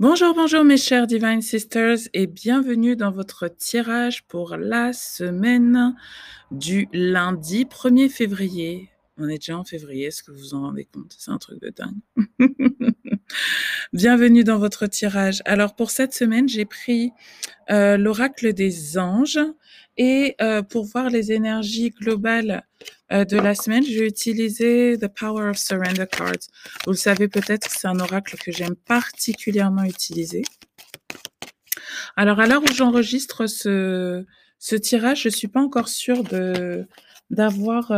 Bonjour, bonjour mes chers Divine Sisters et bienvenue dans votre tirage pour la semaine du lundi 1er février. On est déjà en février, est-ce que vous vous en rendez compte? C'est un truc de dingue. bienvenue dans votre tirage. Alors pour cette semaine, j'ai pris euh, l'oracle des anges et euh, pour voir les énergies globales euh, de la semaine, je vais utiliser The Power of Surrender Cards. Vous le savez peut-être, c'est un oracle que j'aime particulièrement utiliser. Alors, à l'heure où j'enregistre ce, ce tirage, je suis pas encore sûre d'avoir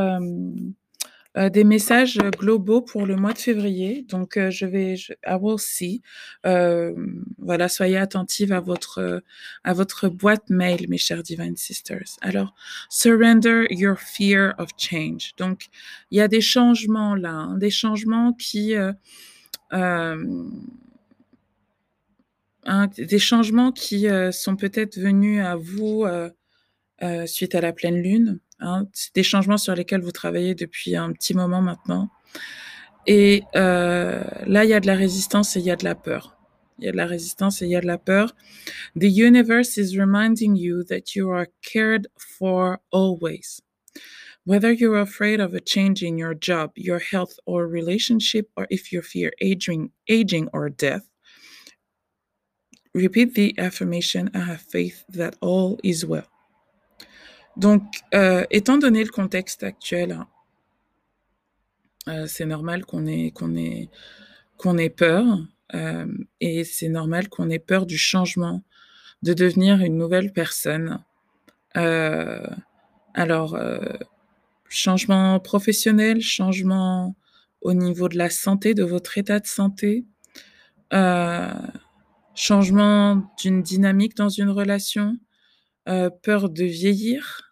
euh, des messages globaux pour le mois de février. Donc, euh, je vais, I will see. Euh, voilà, soyez attentifs à votre, à votre boîte mail, mes chers Divine Sisters. Alors, surrender your fear of change. Donc, il y a des changements là, hein, des changements qui, hein, des changements qui sont peut-être venus à vous suite à la pleine lune Hein, c'est des changements sur lesquels vous travaillez depuis un petit moment maintenant. Et euh, là, il y a de la résistance et il y a de la peur. Il y a de la résistance et il y a de la peur. The universe is reminding you that you are cared for always. Whether you're afraid of a change in your job, your health or relationship, or if you fear aging, aging or death, repeat the affirmation I have faith that all is well. Donc, euh, étant donné le contexte actuel, euh, c'est normal qu'on ait, ait, ait peur, euh, et c'est normal qu'on ait peur du changement, de devenir une nouvelle personne. Alors, changement professionnel, changement au niveau de la santé, de votre état de santé, changement d'une dynamique dans une relation, peur de vieillir,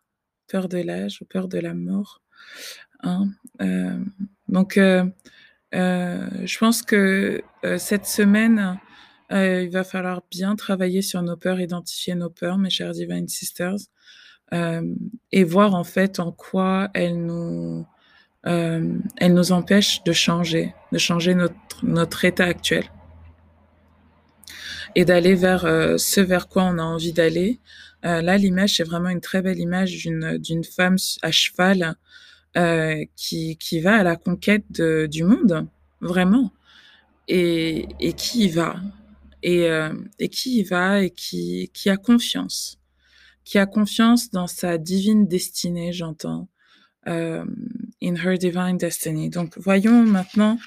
peur de l'âge ou peur de la mort. Hein. Euh, donc, euh, euh, je pense que cette semaine, il va falloir bien travailler sur nos peurs, identifier nos peurs, mes chers Divine Sisters, et voir en fait en quoi elles nous, elles nous empêchent de changer, de changer notre, notre état actuel et d'aller vers ce vers quoi on a envie d'aller, là, l'image, c'est vraiment une très belle image d'une, femme à cheval euh, qui, va à la conquête du monde, vraiment, et, et qui y va, et, euh, qui y va, et qui, a confiance, qui a confiance dans sa divine destinée, j'entends, euh, in her divine destiny. Donc, voyons maintenant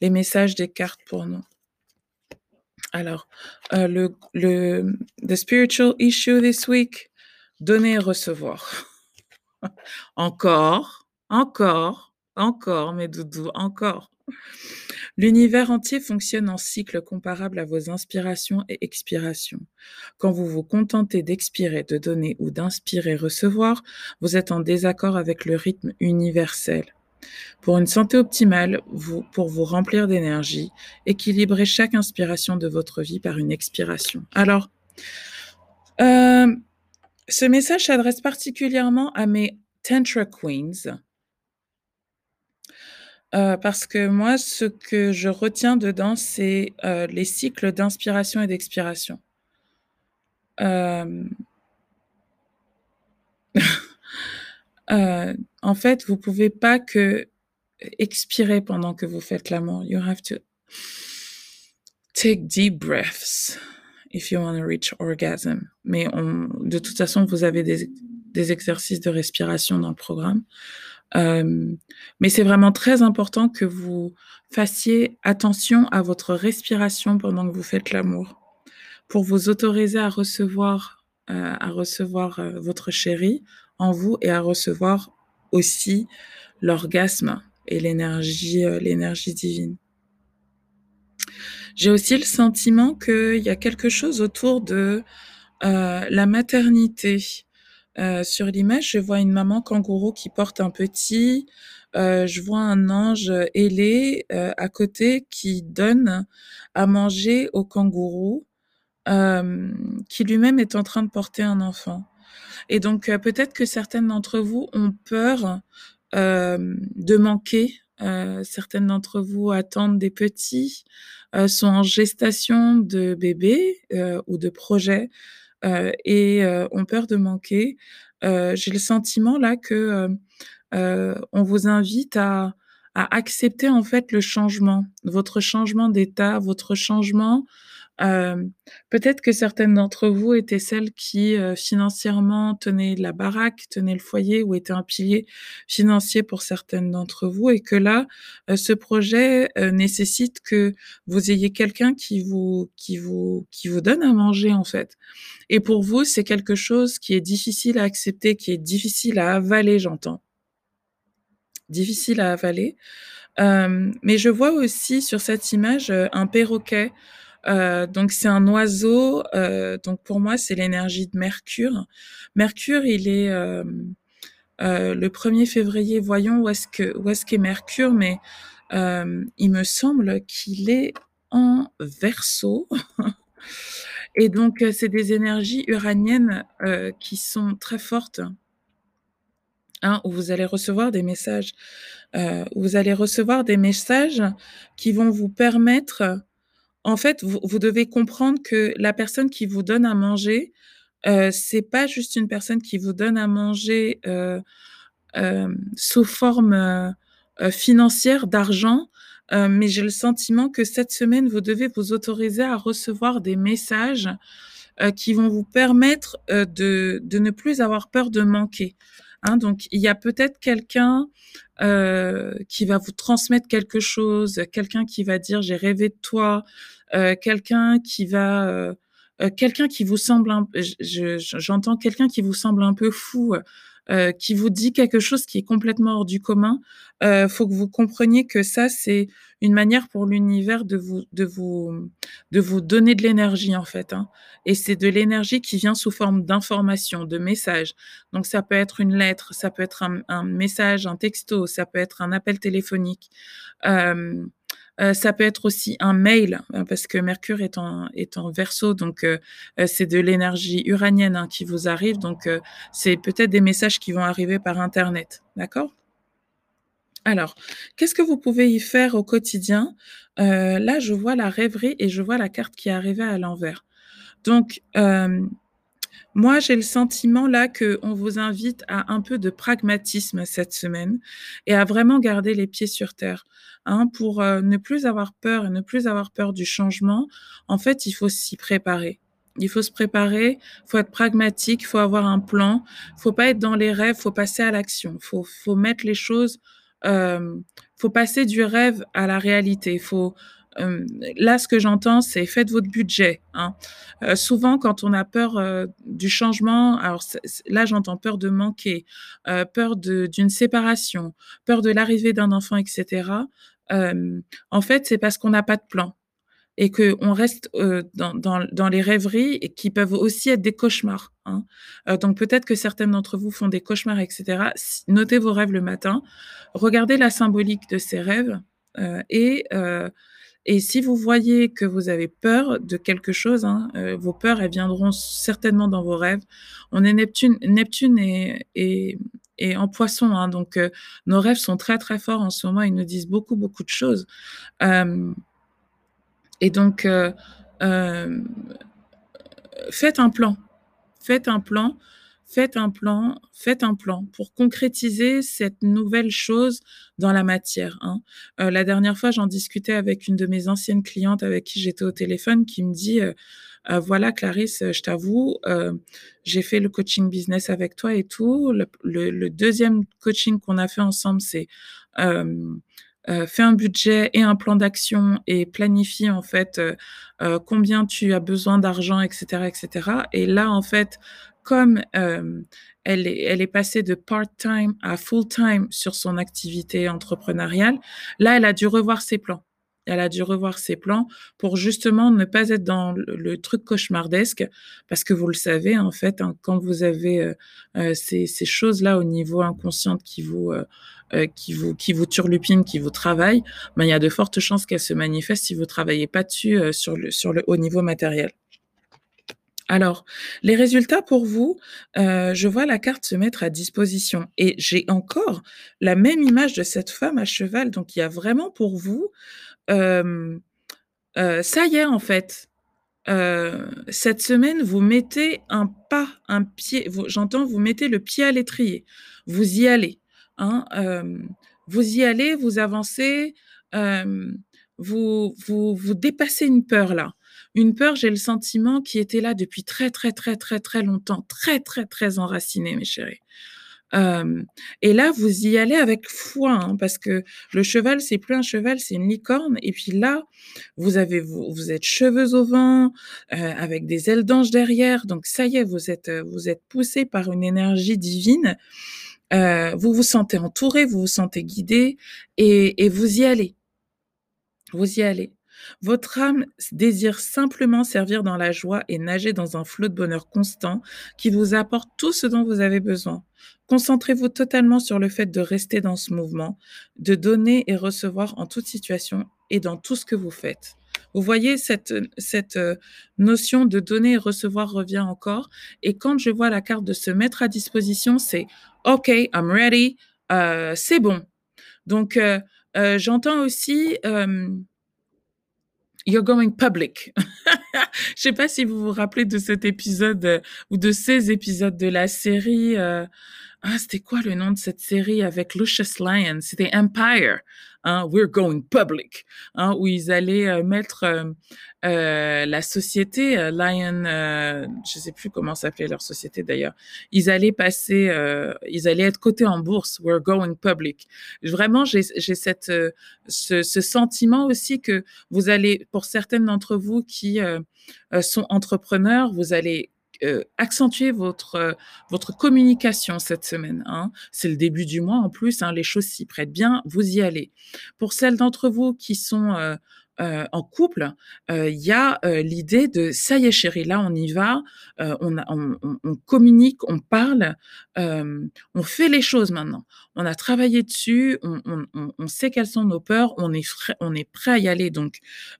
les messages des cartes pour nous. Alors, euh, le, the spiritual issue this week, donner et recevoir. encore, encore, encore, mes doudous, encore. L'univers entier fonctionne en cycle comparable à vos inspirations et expirations. Quand vous vous contentez d'expirer, de donner ou d'inspirer, recevoir, vous êtes en désaccord avec le rythme universel. Pour une santé optimale, pour vous remplir d'énergie, équilibrez chaque inspiration de votre vie par une expiration. Alors, euh, ce message s'adresse particulièrement à mes Tantra Queens. Euh, parce que moi, ce que je retiens dedans, c'est euh, les cycles d'inspiration et d'expiration. Euh, en fait, vous pouvez pas que expirer pendant que vous faites l'amour. You have to take deep breaths if you want to reach orgasm. Mais de toute façon, vous avez des, exercices de respiration dans le programme. Euh, mais c'est vraiment très important que vous fassiez attention à votre respiration pendant que vous faites l'amour pour vous autoriser à recevoir, euh, à recevoir votre chéri en vous et à recevoir aussi l'orgasme et l'énergie, euh, l'énergie divine. J'ai aussi le sentiment qu'il y a quelque chose autour de euh, la maternité. Euh, sur l'image, je vois une maman kangourou qui porte un petit. Je vois un ange ailé à côté qui donne à manger au kangourou, qui lui-même est en train de porter un enfant. Et donc, euh, peut-être que certaines d'entre vous ont peur euh, de manquer euh, certaines d'entre vous attendent des petits, sont en gestation de bébés ou de projets et ont peur de manquer. J'ai le sentiment là que on vous invite à, à accepter en fait le changement, votre changement d'état, votre changement euh, peut-être que certaines d'entre vous étaient celles qui euh, financièrement tenaient la baraque, tenaient le foyer ou étaient un pilier financier pour certaines d'entre vous et que là, euh, ce projet nécessite que vous ayez quelqu'un qui vous qui vous qui vous donne à manger en fait. Et pour vous, c'est quelque chose qui est difficile à accepter, qui est difficile à avaler, j'entends. Difficile à avaler. mais je vois aussi sur cette image un perroquet euh, donc c'est un oiseau. Euh, donc pour moi c'est l'énergie de Mercure. Mercure il est euh, le 1er février. Voyons où est-ce que où est-ce qu'est Mercure, mais il me semble qu'il est en Verseau. Et donc c'est des énergies uraniennes qui sont très fortes. Hein, où vous allez recevoir des messages, où vous allez recevoir des messages qui vont vous permettre en fait, vous, devez comprendre que la personne qui vous donne à manger, euh, c'est pas juste une personne qui vous donne à manger euh, euh, sous forme euh, financière d'argent, mais j'ai le sentiment que cette semaine, vous devez vous autoriser à recevoir des messages qui vont vous permettre de, de, ne plus avoir peur de manquer. Hein, donc, il y a peut-être quelqu'un euh, qui va vous transmettre quelque chose, quelqu'un qui va dire j'ai rêvé de toi, euh, quelqu'un qui va, euh, quelqu'un qui vous semble, j'entends quelqu'un qui vous semble un peu fou, euh, qui vous dit quelque chose qui est complètement hors du commun, euh, faut que vous compreniez que ça c'est une manière pour l'univers de vous de vous de vous donner de l'énergie en fait. Hein. Et c'est de l'énergie qui vient sous forme d'information, de message. Donc ça peut être une lettre, ça peut être un, un message, un texto, ça peut être un appel téléphonique. Euh, euh, ça peut être aussi un mail, hein, parce que Mercure est en, est en verso, donc euh, euh, c'est de l'énergie uranienne hein, qui vous arrive, donc c'est peut-être des messages qui vont arriver par Internet, d'accord? Alors, qu'est-ce que vous pouvez y faire au quotidien? Là, je vois la rêverie et je vois la carte qui est arrivée à l'envers. Donc, moi, j'ai le sentiment là que on vous invite à un peu de pragmatisme cette semaine et à vraiment garder les pieds sur terre. Hein, pour euh, ne plus avoir peur et ne plus avoir peur du changement, en fait, il faut s'y préparer. Il faut se préparer, faut être pragmatique, faut avoir un plan, faut pas être dans les rêves, faut passer à l'action, faut faut mettre les choses, euh, faut passer du rêve à la réalité, faut euh, là, ce que j'entends, c'est faites votre budget. Hein. Euh, souvent, quand on a peur euh, du changement, alors là, j'entends peur de manquer, peur d'une séparation, peur de l'arrivée d'un enfant, etc. en fait, c'est parce qu'on n'a pas de plan et qu'on reste dans, dans, les rêveries qui peuvent aussi être des cauchemars. Hein. donc peut-être que certaines d'entre vous font des cauchemars, etc. Notez vos rêves le matin, regardez la symbolique de ces rêves et et si vous voyez que vous avez peur de quelque chose, hein, euh, vos peurs, elles viendront certainement dans vos rêves. On est Neptune, Neptune est, est, en poisson, hein, donc euh, nos rêves sont très très forts en ce moment. Ils nous disent beaucoup beaucoup de choses. Euh, et donc, faites un plan. Faites un plan faites un plan, faites un plan pour concrétiser cette nouvelle chose dans la matière. Hein. Euh, la dernière fois, j'en discutais avec une de mes anciennes clientes avec qui j'étais au téléphone, qui me dit euh, euh, voilà Clarisse, je t'avoue, j'ai fait le coaching business avec toi et tout. Le, deuxième coaching qu'on a fait ensemble, c'est euh, fais un budget et un plan d'action et planifie en fait combien tu as besoin d'argent, etc., etc. Et là, en fait, comme euh, elle, est, passée de part-time à full-time sur son activité entrepreneuriale, là, elle a dû revoir ses plans elle a dû revoir ses plans pour justement ne pas être dans le, truc cauchemardesque, parce que vous le savez, en fait, hein, quand vous avez euh, euh, ces, choses-là au niveau inconscient qui vous, euh, qui vous, qui vous turlupinent, qui vous travaillent, ben, il y a de fortes chances qu'elles se manifestent si vous travaillez pas dessus le, sur le, au niveau matériel. Alors, les résultats pour vous, heu, je vois la carte se mettre à disposition et j'ai encore la même image de cette femme à cheval, donc il y a vraiment pour vous, hem, heu, ça y est en fait, cette semaine vous mettez un pas, un pied, j'entends vous mettez le pied à l'étrier. Vous y allez, hein, vous y allez, vous avancez, vous vous dépassez une peur là. Une peur, j'ai le sentiment, qui était là depuis très, très, très, très, très longtemps, très, très, très enracinée, mes chéris. Et là, vous y allez avec foi, hein, parce que le cheval, c'est plus un cheval, c'est une licorne et puis là, vous avez vous êtes cheveux au vent, heu, avec des ailes d'ange derrière, donc ça y est, vous êtes, vous êtes poussés par une énergie divine. Heu, vous vous sentez entourés, vous vous sentez guidés et et vous y allez. Vous y allez. Votre âme désire simplement servir dans la joie et nager dans un flot de bonheur constant qui vous apporte tout ce dont vous avez besoin. Concentrez-vous totalement sur le fait de rester dans ce mouvement, de donner et recevoir en toute situation et dans tout ce que vous faites. Vous voyez cette, cette, heu, notion de donner et recevoir revient encore et quand je vois la carte de se mettre à disposition, c'est: «OK, I'm ready, heu, c'est bon». Donc heu, j'entends aussi, You're going public. Je sais pas si vous vous rappelez de cet épisode, heu, ou de ces épisodes de la série, heu, ah, c'était quoi le nom de cette série avec Lucious Lyon? C'était Empire, hein, We're going public, hein, où ils allaient, heu, mettre, hem, heu, la société, Lion, je sais plus comment s'appelait leur société d'ailleurs. Ils allaient passer, ils allaient être cotés en bourse, We're going public. Vraiment, j'ai cette, ce ce sentiment aussi que vous allez pour certaines d'entre vous qui, sont entrepreneurs, vous allez, heu, accentuer votre, heu, votre communication cette semaine, hein. C'est le début du mois en plus, hein, les choses s'y prêtent bien, vous y allez. Pour celles d'entre vous qui sont, heu heu, en couple, il y a, l'idée de: «Ça y est chérie, là on y va, on communique, on parle, on fait les choses maintenant. On a travaillé dessus, on sait quelles sont nos peurs, on est on est prêt à y aller donc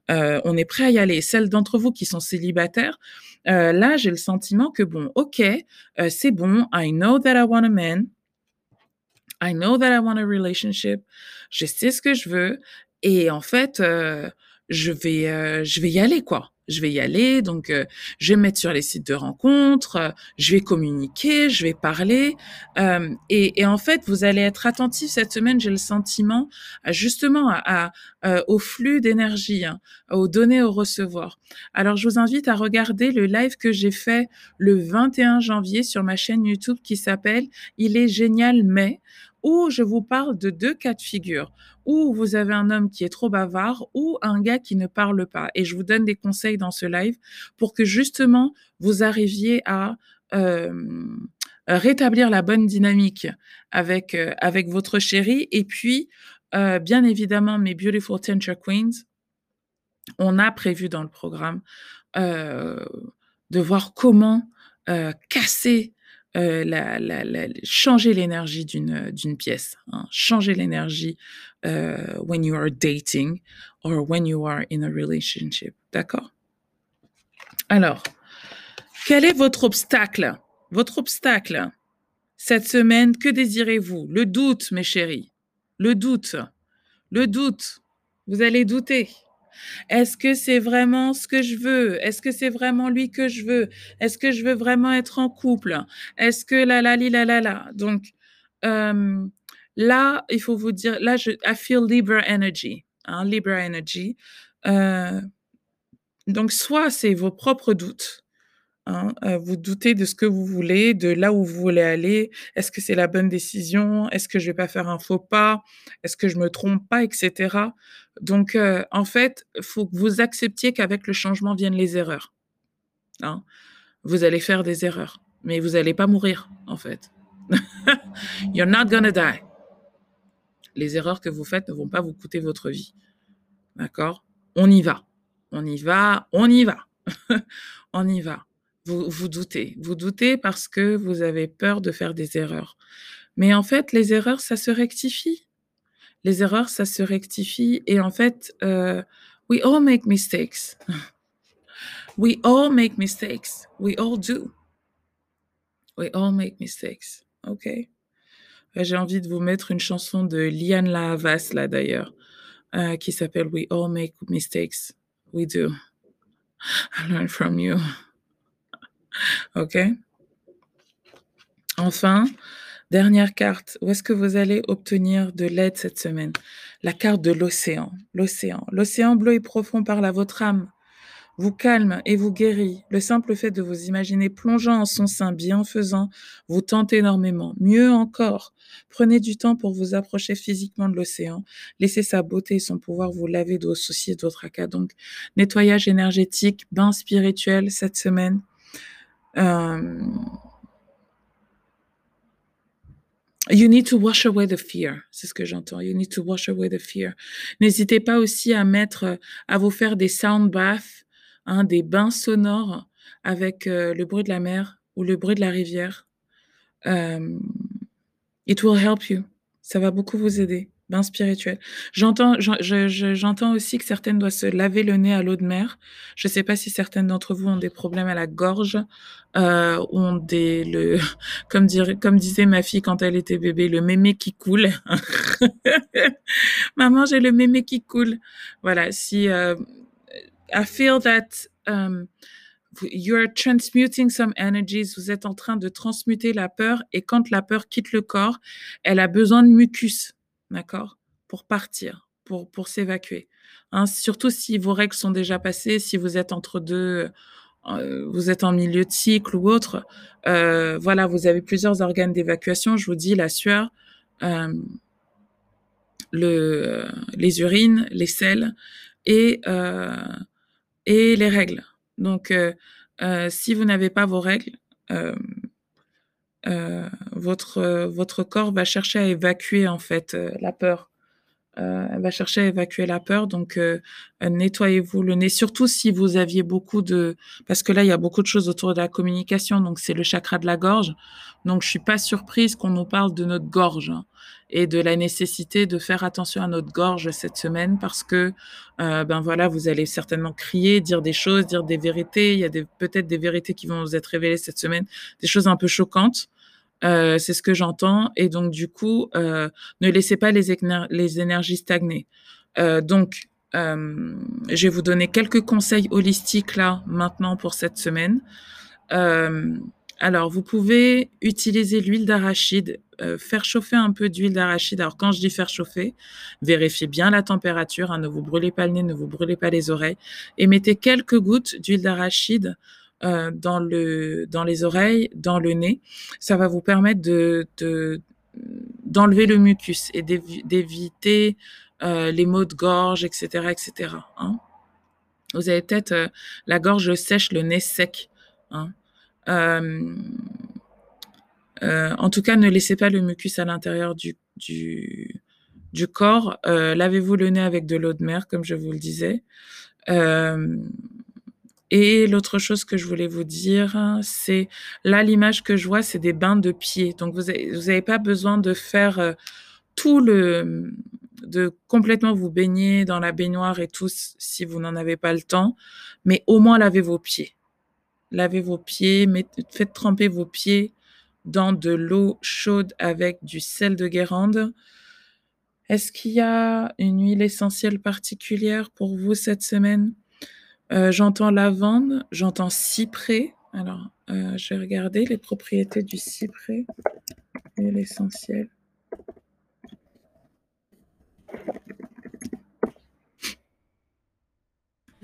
on est prêt à y aller». Celles d'entre vous qui sont célibataires, heu, là, j'ai le sentiment que bon, OK, heu, c'est bon, I know that I want a man. I know that I want a relationship. Je sais ce que je veux et en fait, heu, je vais, heu, je vais y aller, quoi. Je vais y aller donc heu, je vais me mettre sur les sites de rencontres, heu, je vais communiquer, je vais parler, hem et et en fait, vous allez être attentifs cette semaine, j'ai le sentiment, justement à à, heu, au flux d'énergie, hein, au donner, au recevoir. Alors je vous invite à regarder le live que j'ai fait le 21 janvier sur ma chaîne YouTube qui s'appelle «Il est génial mais», où je vous parle de 2 cas de figure, où vous avez un homme qui est trop bavard ou un gars qui ne parle pas. Et je vous donne des conseils dans ce live pour que justement vous arriviez à, hem, rétablir la bonne dynamique avec, heu, avec votre chéri et puis, bien évidemment mes beautiful Tantra Queens on a prévu dans le programme, de voir comment, casser, la changer l'énergie d'une, d'une pièce, hein. Changer l'énergie, heu, when you are dating or when you are in a relationship, d'accord? Alors, quel est votre obstacle? Votre obstacle cette semaine, que désirez-vous? Le doute, mes chéris, le doute, le doute. Vous allez douter. Est-ce que c'est vraiment ce que je veux? Est-ce que c'est vraiment lui que je veux? Est-ce que je veux vraiment être en couple? Est-ce que la la li la la la? Donc, là, il faut vous dire là, je I feel Libra energy, hein, Libra energy. Heu, donc soit c'est vos propres doutes, hein, heu, vous doutez de ce que vous voulez, de là où vous voulez aller. Est-ce que c'est la bonne décision? Est-ce que je vais pas faire un faux pas? Est-ce que je me trompe pas? Et cetera? Donc heu, en fait, faut que vous acceptiez qu'avec le changement viennent les erreurs, hein. Vous allez faire des erreurs, mais vous allez pas mourir, en fait. You're not gonna die. Les erreurs que vous faites ne vont pas vous coûter votre vie, d'accord? On y va, on y va, on y va, on y va. Vous doutez, vous doutez parce que vous avez peur de faire des erreurs. Mais en fait, les erreurs, ça se rectifie. Les erreurs, ça se rectifie et en fait, heu, we all make mistakes. We all make mistakes. We all do. We all make mistakes. OK? J'ai envie de vous mettre une chanson de Liane Lahavas, là d'ailleurs, euh, qui s'appelle We All Make Mistakes. We do. I learn from you. OK? Enfin, dernière carte. Où est-ce que vous allez obtenir de l'aide cette semaine? La carte de l'océan. L'océan. L'océan bleu et profond parle à votre âme vous calme et vous guérit. Le simple fait de vous imaginer plongeant en son sein bienfaisant vous tente énormément. Mieux encore, prenez du temps pour vous approcher physiquement de l'océan. Laissez sa beauté et son pouvoir vous laver de vos soucis et d'autres cas. Donc, nettoyage énergétique, bain spirituel cette semaine. Euh, You need to wash away the fear. C'est ce que j'entends. You need to wash away the fear. N'hésitez pas aussi à mettre, à vous faire des sound baths Hein, des bains sonores avec euh, le bruit de la mer ou le bruit de la rivière. Euh, it will help you. Ça va beaucoup vous aider. Bain spirituel. J'entends, j'entends aussi que certaines doivent se laver le nez à l'eau de mer. Je ne sais pas si certaines d'entre vous ont des problèmes à la gorge, euh, ont des, le, comme, dirait, comme disait ma fille quand elle était bébé, le mémé qui coule. Maman, j'ai le mémé qui coule. Voilà. Si euh, I feel that um, you're transmuting some energies. Vous êtes en train de transmuter la peur et quand la peur quitte le corps, elle a besoin de mucus, d'accord, pour partir, pour pour s'évacuer. Hein, surtout si vos règles sont déjà passées, si vous êtes entre deux, euh, vous êtes en milieu de cycle ou autre. Euh, voilà, vous avez plusieurs organes d'évacuation. Je vous dis la sueur. Euh, le, les urines, les selles et et les règles. Donc, si vous n'avez pas vos règles, euh, votre, votre corps va chercher à évacuer en fait la peur. elle va chercher à évacuer la peur. Donc, nettoyez-vous le nez. Surtout si vous aviez beaucoup de... Parce que là, il y a beaucoup de choses autour de la communication. Donc, c'est le chakra de la gorge. Donc, je suis pas surprise qu'on nous parle de notre gorge. Hein et de la nécessité de faire attention à notre gorge cette semaine parce que euh, ben voilà, vous allez certainement crier, dire des choses, dire des vérités. Il y a peut-être des vérités qui vont vous être révélées cette semaine, des choses un peu choquantes. Euh, c'est ce que j'entends. Et donc du coup, euh, ne laissez pas les, énergies stagner. Euh, donc je vais vous donner quelques conseils holistiques là maintenant pour cette semaine. Alors, vous pouvez utiliser l'huile d'arachide, faire chauffer un peu d'huile d'arachide. Alors, quand je dis faire chauffer, vérifiez bien la température, hein, ne vous brûlez pas le nez, ne vous brûlez pas les oreilles, et mettez quelques gouttes d'huile d'arachide euh, dans le dans les oreilles, dans le nez. Ça va vous permettre de, d'enlever le mucus et d'éviter euh, les maux de gorge, etc., etc. Hein. Vous avez peut-être la gorge sèche, le nez sec. Hein. Euh, euh, en tout cas, ne laissez pas le mucus à l'intérieur du, du, corps. Euh, lavez-vous le nez avec de l'eau de mer, comme je vous le disais. Et l'autre chose que je voulais vous dire, c'est là l'image que je vois, c'est des bains de pieds. Donc vous n'avez pas besoin de faire euh, tout le, de complètement vous baigner dans la baignoire et tout si vous n'en avez pas le temps, mais au moins lavez vos pieds lavez vos pieds, faites tremper vos pieds dans de l'eau chaude avec du sel de Guérande. Est-ce qu'il y a une huile essentielle particulière pour vous cette semaine? Euh, J'entends lavande, j'entends cyprès. Alors, euh, je vais regarder les propriétés du cyprès. Huile essentielle.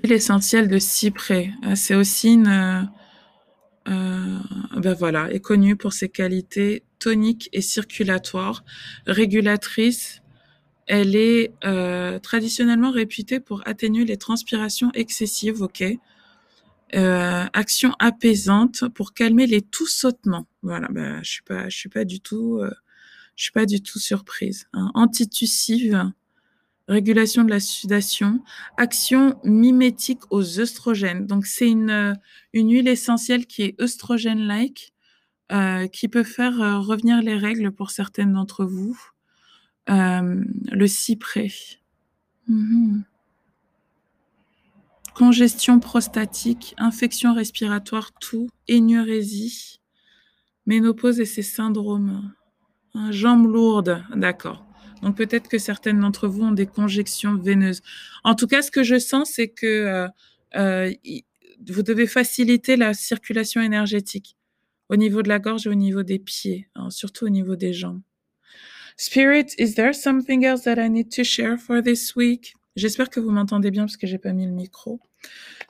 L'essentiel de cyprès, euh, c'est aussi une, ben voilà, est connue pour ses qualités toniques et circulatoires, régulatrices. Elle est euh, traditionnellement réputée pour atténuer les transpirations excessives, ok. Euh, action apaisante pour calmer les tout sautements. Voilà, ben, je suis pas, je suis pas du tout, euh, je suis pas du tout surprise. Hein. Antitussive, régulation de la sudation, action mimétique aux œstrogènes. Donc c'est une, une huile essentielle qui est œstrogène-like, euh, qui peut faire euh, revenir les règles pour certaines d'entre vous. Euh, le cyprès. Mhm. congestion prostatique, infection respiratoire, tout, énurésie, ménopause et ses syndromes. Jambes lourdes, d'accord. Donc peut-être que certaines d'entre vous ont des conjections veineuses. En tout cas, ce que je sens, c'est que euh, euh, vous devez faciliter la circulation énergétique au niveau de la gorge et au niveau des pieds, hein, surtout au niveau des jambes. Spirit, is there something else that I need to share for this week? J'espère que vous m'entendez bien parce que j'ai pas mis le micro.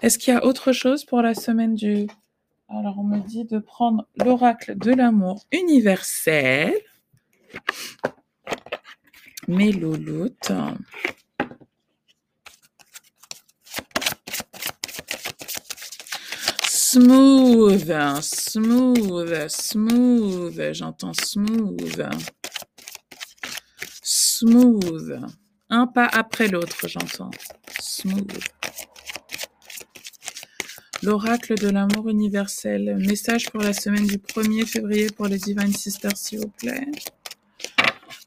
Est-ce qu'il y a autre chose pour la semaine du... Alors, on me dit de prendre l'oracle de l'amour universel. Mes. Smooth, smooth, smooth. J'entends smooth. Smooth. Un pas après l'autre, j'entends. Smooth. L'oracle de l'amour universel. Message pour la semaine du 1er février pour les Divine Sisters, s'il vous plaît.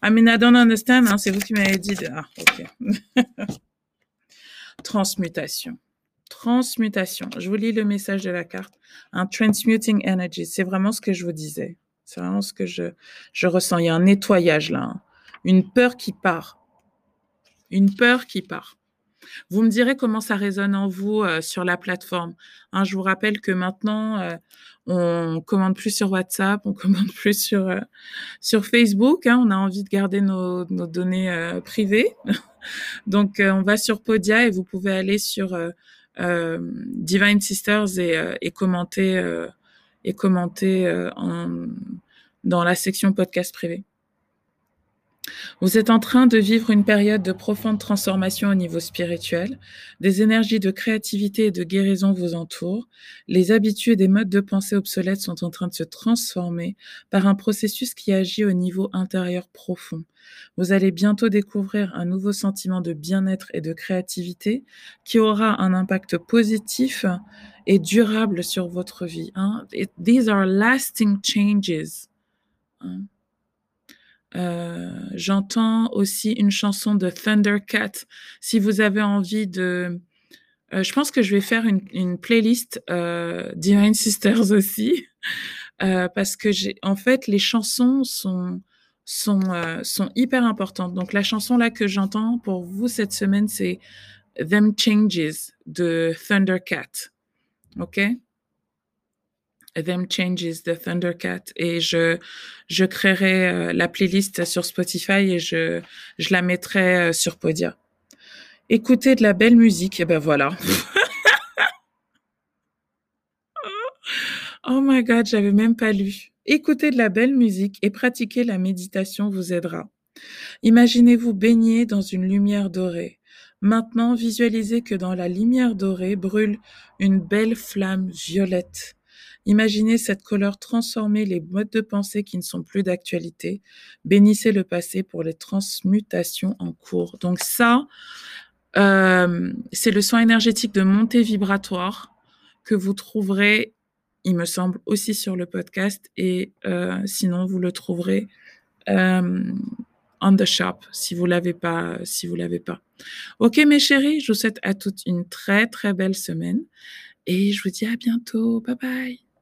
I mean, I don't understand. Hein, c'est vous qui m'avez dit. Ah, ok. Transmutation. Transmutation. Je vous lis le message de la carte. Un transmuting energy. C'est vraiment ce que je vous disais. C'est vraiment ce que je, je ressens. Il y a un nettoyage là. Hein. Une peur qui part. Une peur qui part. Vous me direz comment ça résonne en vous euh, sur la plateforme. Hein, je vous rappelle que maintenant, euh, on commande plus sur WhatsApp, on commande plus sur euh, Facebook. Hein, on a envie de garder nos, données privées. Donc, on va sur Podia et vous pouvez aller sur Divine Sisters et, commenter dans la section podcast privé. Vous êtes en train de vivre une période de profonde transformation au niveau spirituel. Des énergies de créativité et de guérison vous entourent. Les habitudes et modes de pensée obsolètes sont en train de se transformer par un processus qui agit au niveau intérieur profond. Vous allez bientôt découvrir un nouveau sentiment de bien-être et de créativité qui aura un impact positif et durable sur votre vie. Hein. These are lasting changes. Hein. Euh, j'entends aussi une chanson de Thundercat. Si vous avez envie de... Euh, je pense que je vais faire une, playlist euh, Divine Sisters aussi, parce que j'ai, en fait, les chansons sont sont sont hyper importantes. Donc la chanson là que j'entends pour vous cette semaine, c'est Them Changes de Thundercat. Ok? Them Changes de Thundercat et je je créerai euh, la playlist sur Spotify et je je la mettrai euh, sur Podia. Écoutez de la belle musique et ben voilà. oh my god, j'avais même pas lu. Écoutez de la belle musique et pratiquer la méditation vous aidera. Imaginez-vous baigner dans une lumière dorée. Maintenant, visualisez que dans la lumière dorée brûle une belle flamme violette. Imaginez cette couleur transformer les modes de pensée qui ne sont plus d'actualité. Bénissez le passé pour les transmutations en cours. Donc ça, euh, c'est le soin énergétique de montée vibratoire que vous trouverez, il me semble, aussi sur le podcast. Et euh, sinon, vous le trouverez euh, on the shop si vous l'avez pas, si vous l'avez pas. Ok, mes chéris, je vous souhaite à toutes une très très belle semaine et je vous dis à bientôt. Bye bye.